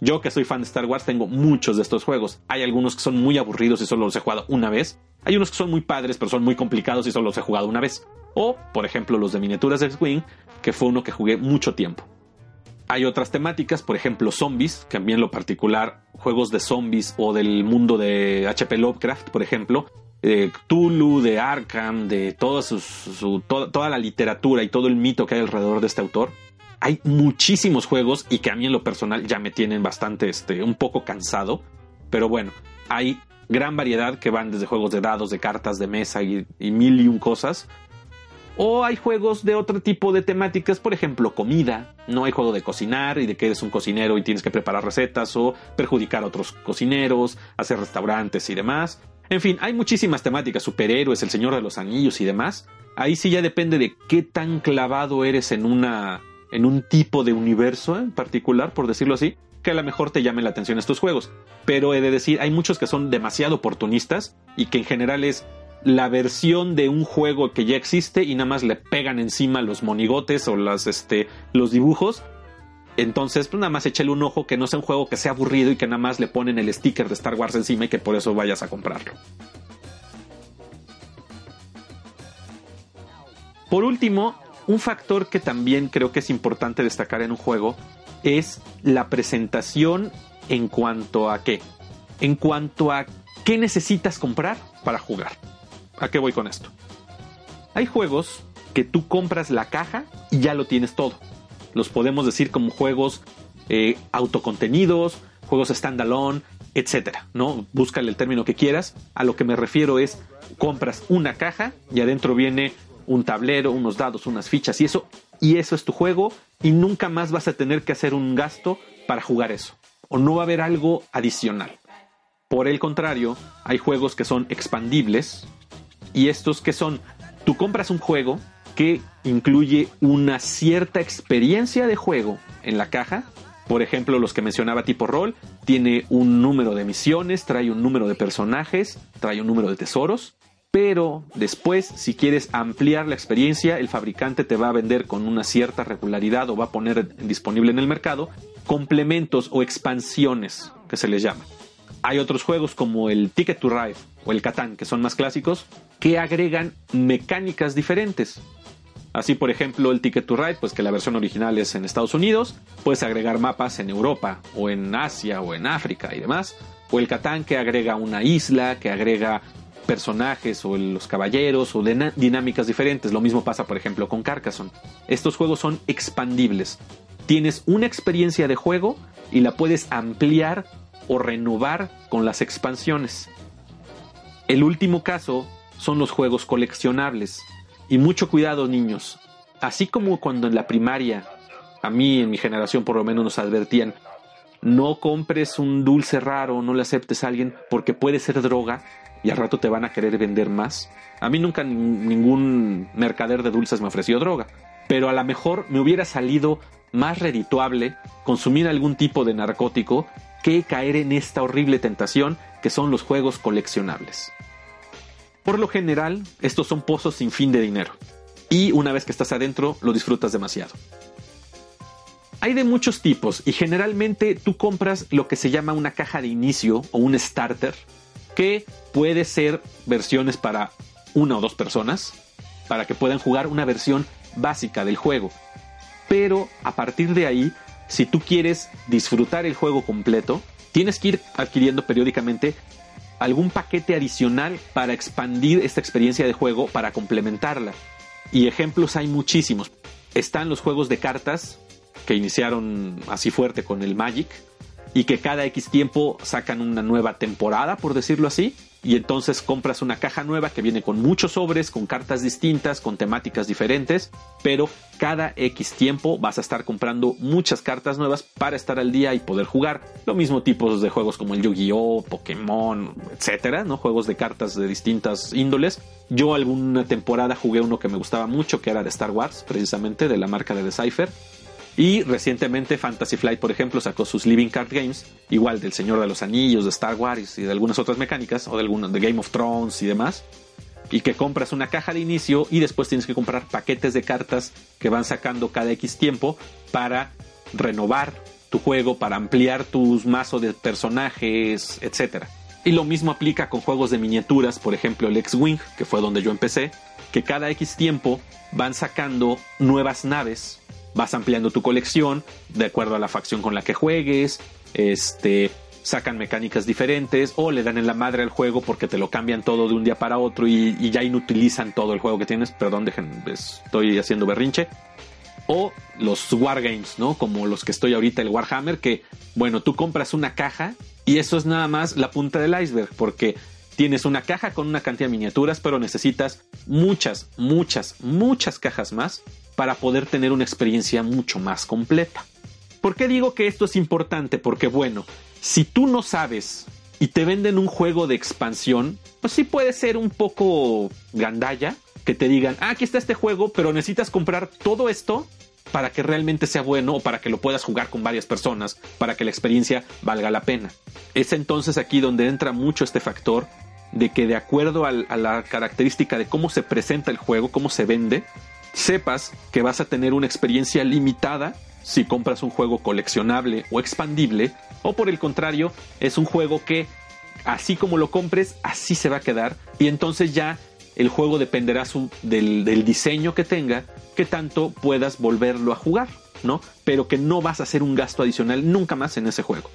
Speaker 1: Yo que soy fan de Star Wars tengo muchos de estos juegos. Hay algunos que son muy aburridos y solo los he jugado una vez. Hay unos que son muy padres pero son muy complicados y solo los he jugado una vez. O, por ejemplo, los de miniaturas de X-Wing, que fue uno que jugué mucho tiempo. Hay otras temáticas, por ejemplo, zombies, que a lo particular, juegos de zombies o del mundo de HP Lovecraft, por ejemplo, de Cthulhu, de Arkham, de toda, toda la literatura y todo el mito que hay alrededor de este autor hay muchísimos juegos y que a mí en lo personal ya me tienen bastante, este, un poco cansado. Pero bueno, hay gran variedad que van desde juegos de dados, de cartas, de mesa y, mil y un cosas. O hay juegos de otro tipo de temáticas, por ejemplo, comida. No hay juego de cocinar y de que eres un cocinero y tienes que preparar recetas o perjudicar a otros cocineros, hacer restaurantes y demás. En fin, hay muchísimas temáticas, superhéroes, el Señor de los Anillos y demás. Ahí sí ya depende de qué tan clavado eres en una en un tipo de universo en particular, por decirlo así, que a lo mejor te llame la atención estos juegos. Pero he de decir, hay muchos que son demasiado oportunistas y que en general es la versión de un juego que ya existe y nada más le pegan encima los monigotes o las, este, los dibujos. Entonces, pues nada más échale un ojo que no sea un juego que sea aburrido y que nada más le ponen el sticker de Star Wars encima y que por eso vayas a comprarlo. Por último, un factor que también creo que es importante destacar en un juego es la presentación en cuanto a qué. En cuanto a qué necesitas comprar para jugar. ¿A qué voy con esto? Hay juegos que tú compras la caja y ya lo tienes todo. Los podemos decir como juegos eh, autocontenidos, juegos standalone, etcétera, ¿no? Búscale el término que quieras. A lo que me refiero es compras una caja y adentro viene un tablero, unos dados, unas fichas y eso, y eso es tu juego y nunca más vas a tener que hacer un gasto para jugar eso. O no va a haber algo adicional. Por el contrario, hay juegos que son expandibles y estos que son, tú compras un juego que incluye una cierta experiencia de juego en la caja. Por ejemplo, los que mencionaba tipo rol, tiene un número de misiones, trae un número de personajes, trae un número de tesoros pero después, si quieres ampliar la experiencia, el fabricante te va a vender con una cierta regularidad o va a poner disponible en el mercado complementos o expansiones que se les llama. Hay otros juegos como el Ticket to Ride o el Catán, que son más clásicos, que agregan mecánicas diferentes. Así, por ejemplo, el Ticket to Ride, pues que la versión original es en Estados Unidos, puedes agregar mapas en Europa o en Asia o en África y demás. O el Catán que agrega una isla, que agrega personajes o los caballeros o dinámicas diferentes. Lo mismo pasa, por ejemplo, con Carcassonne. Estos juegos son expandibles. Tienes una experiencia de juego y la puedes ampliar o renovar con las expansiones. El último caso son los juegos coleccionables. Y mucho cuidado, niños. Así como cuando en la primaria, a mí en mi generación por lo menos nos advertían, no compres un dulce raro, no le aceptes a alguien porque puede ser droga y al rato te van a querer vender más. A mí nunca ningún mercader de dulces me ofreció droga, pero a lo mejor me hubiera salido más redituable consumir algún tipo de narcótico que caer en esta horrible tentación que son los juegos coleccionables. Por lo general, estos son pozos sin fin de dinero. Y una vez que estás adentro, lo disfrutas demasiado. Hay de muchos tipos y generalmente tú compras lo que se llama una caja de inicio o un starter, que puede ser versiones para una o dos personas, para que puedan jugar una versión básica del juego. Pero a partir de ahí, si tú quieres disfrutar el juego completo, tienes que ir adquiriendo periódicamente algún paquete adicional para expandir esta experiencia de juego, para complementarla. Y ejemplos hay muchísimos. Están los juegos de cartas que iniciaron así fuerte con el Magic y que cada X tiempo sacan una nueva temporada, por decirlo así y entonces compras una caja nueva que viene con muchos sobres, con cartas distintas, con temáticas diferentes, pero cada X tiempo vas a estar comprando muchas cartas nuevas para estar al día y poder jugar. Lo mismo tipos de juegos como el Yu-Gi-Oh, Pokémon, etcétera, ¿no? Juegos de cartas de distintas índoles. Yo alguna temporada jugué uno que me gustaba mucho, que era de Star Wars, precisamente, de la marca de Decipher y recientemente Fantasy Flight, por ejemplo, sacó sus Living Card Games, igual del Señor de los Anillos, de Star Wars y de algunas otras mecánicas, o de de Game of Thrones y demás. Y que compras una caja de inicio y después tienes que comprar paquetes de cartas que van sacando cada X tiempo para renovar tu juego, para ampliar tus mazos de personajes, etc. Y lo mismo aplica con juegos de miniaturas, por ejemplo el X-Wing, que fue donde yo empecé, que cada X tiempo van sacando nuevas naves vas ampliando tu colección de acuerdo a la facción con la que juegues, este, sacan mecánicas diferentes o le dan en la madre al juego porque te lo cambian todo de un día para otro y, ya inutilizan todo el juego que tienes. Perdón, dejen, estoy haciendo berrinche. O los wargames, ¿no? Como los que estoy ahorita, el Warhammer, que, bueno, tú compras una caja y eso es nada más la punta del iceberg, porque tienes una caja con una cantidad de miniaturas, pero necesitas muchas, muchas, muchas cajas más para poder tener una experiencia mucho más completa. ¿Por qué digo que esto es importante? Porque bueno, si tú no sabes y te venden un juego de expansión, pues sí puede ser un poco gandalla que te digan, ah, aquí está este juego, pero necesitas comprar todo esto para que realmente sea bueno o para que lo puedas jugar con varias personas, para que la experiencia valga la pena. Es entonces aquí donde entra mucho este factor de que de acuerdo a la característica de cómo se presenta el juego, cómo se vende, sepas que vas a tener una experiencia limitada si compras un juego coleccionable o expandible, o por el contrario, es un juego que así como lo compres, así se va a quedar, y entonces ya el juego dependerá del, del diseño que tenga, que tanto puedas volverlo a jugar, ¿no? Pero que no vas a hacer un gasto adicional nunca más en ese juego.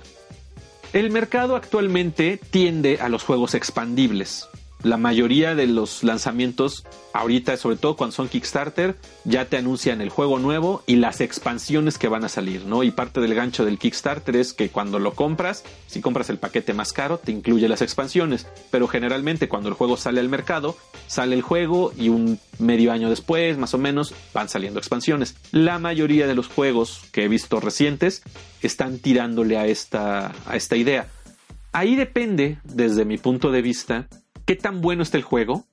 Speaker 1: El mercado actualmente tiende a los juegos expandibles la mayoría de los lanzamientos ahorita, sobre todo cuando son Kickstarter, ya te anuncian el juego nuevo y las expansiones que van a salir, ¿no? Y parte del gancho del Kickstarter es que cuando lo compras, si compras el paquete más caro, te incluye las expansiones, pero generalmente cuando el juego sale al mercado, sale el juego y un medio año después, más o menos, van saliendo expansiones. La mayoría de los juegos que he visto recientes están tirándole a esta, a esta idea. Ahí depende, desde mi punto de vista, qué tan bueno está el juego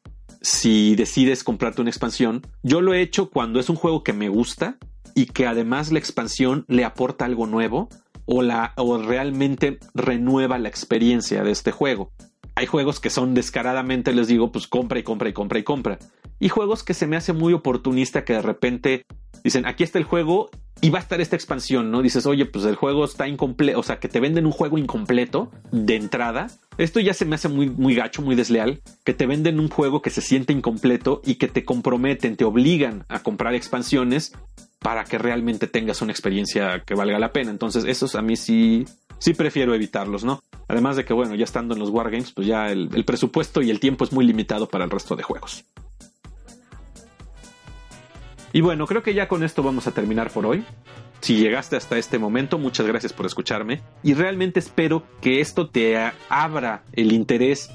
Speaker 1: si decides comprarte una expansión. Yo lo he hecho cuando es un juego que me gusta y que además la expansión le aporta algo nuevo o, la, o realmente renueva la experiencia de este juego. Hay juegos que son descaradamente, les digo, pues compra y compra y compra y compra. Y juegos que se me hace muy oportunista que de repente dicen, aquí está el juego y va a estar esta expansión, ¿no? Dices, oye, pues el juego está incompleto, o sea, que te venden un juego incompleto de entrada. Esto ya se me hace muy, muy gacho, muy desleal, que te venden un juego que se siente incompleto y que te comprometen, te obligan a comprar expansiones para que realmente tengas una experiencia que valga la pena. Entonces, esos a mí sí, sí prefiero evitarlos, ¿no? Además de que, bueno, ya estando en los Wargames, pues ya el, el presupuesto y el tiempo es muy limitado para el resto de juegos. Y bueno, creo que ya con esto vamos a terminar por hoy. Si llegaste hasta este momento, muchas gracias por escucharme y realmente espero que esto te abra el interés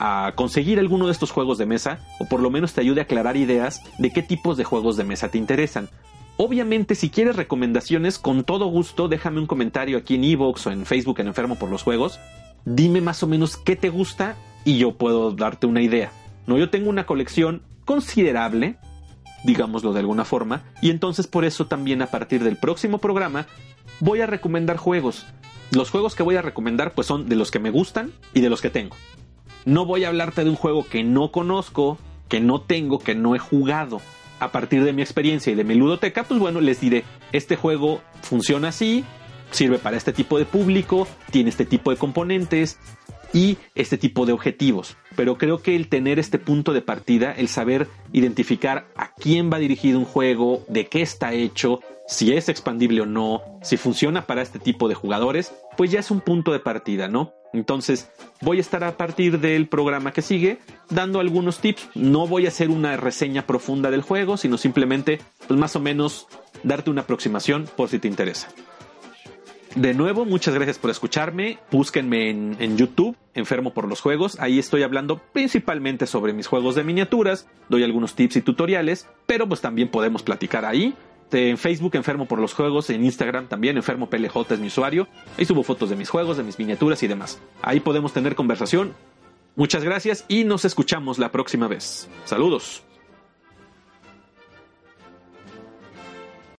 Speaker 1: a conseguir alguno de estos juegos de mesa o por lo menos te ayude a aclarar ideas de qué tipos de juegos de mesa te interesan. Obviamente, si quieres recomendaciones, con todo gusto, déjame un comentario aquí en Evox o en Facebook en Enfermo por los Juegos. Dime más o menos qué te gusta y yo puedo darte una idea. No, yo tengo una colección considerable digámoslo de alguna forma, y entonces por eso también a partir del próximo programa voy a recomendar juegos. Los juegos que voy a recomendar pues son de los que me gustan y de los que tengo. No voy a hablarte de un juego que no conozco, que no tengo, que no he jugado. A partir de mi experiencia y de mi ludoteca, pues bueno, les diré, este juego funciona así, sirve para este tipo de público, tiene este tipo de componentes, y este tipo de objetivos. Pero creo que el tener este punto de partida, el saber identificar a quién va dirigido un juego, de qué está hecho, si es expandible o no, si funciona para este tipo de jugadores, pues ya es un punto de partida, ¿no? Entonces voy a estar a partir del programa que sigue dando algunos tips. No voy a hacer una reseña profunda del juego, sino simplemente, pues más o menos, darte una aproximación por si te interesa. De nuevo, muchas gracias por escucharme. Búsquenme en, YouTube, Enfermo por los Juegos. Ahí estoy hablando principalmente sobre mis juegos de miniaturas. Doy algunos tips y tutoriales, pero pues también podemos platicar ahí. En Facebook, Enfermo por los Juegos. En Instagram también, Enfermo PLJ es mi usuario. Ahí subo fotos de mis juegos, de mis miniaturas y demás. Ahí podemos tener conversación. Muchas gracias y nos escuchamos la próxima vez. Saludos.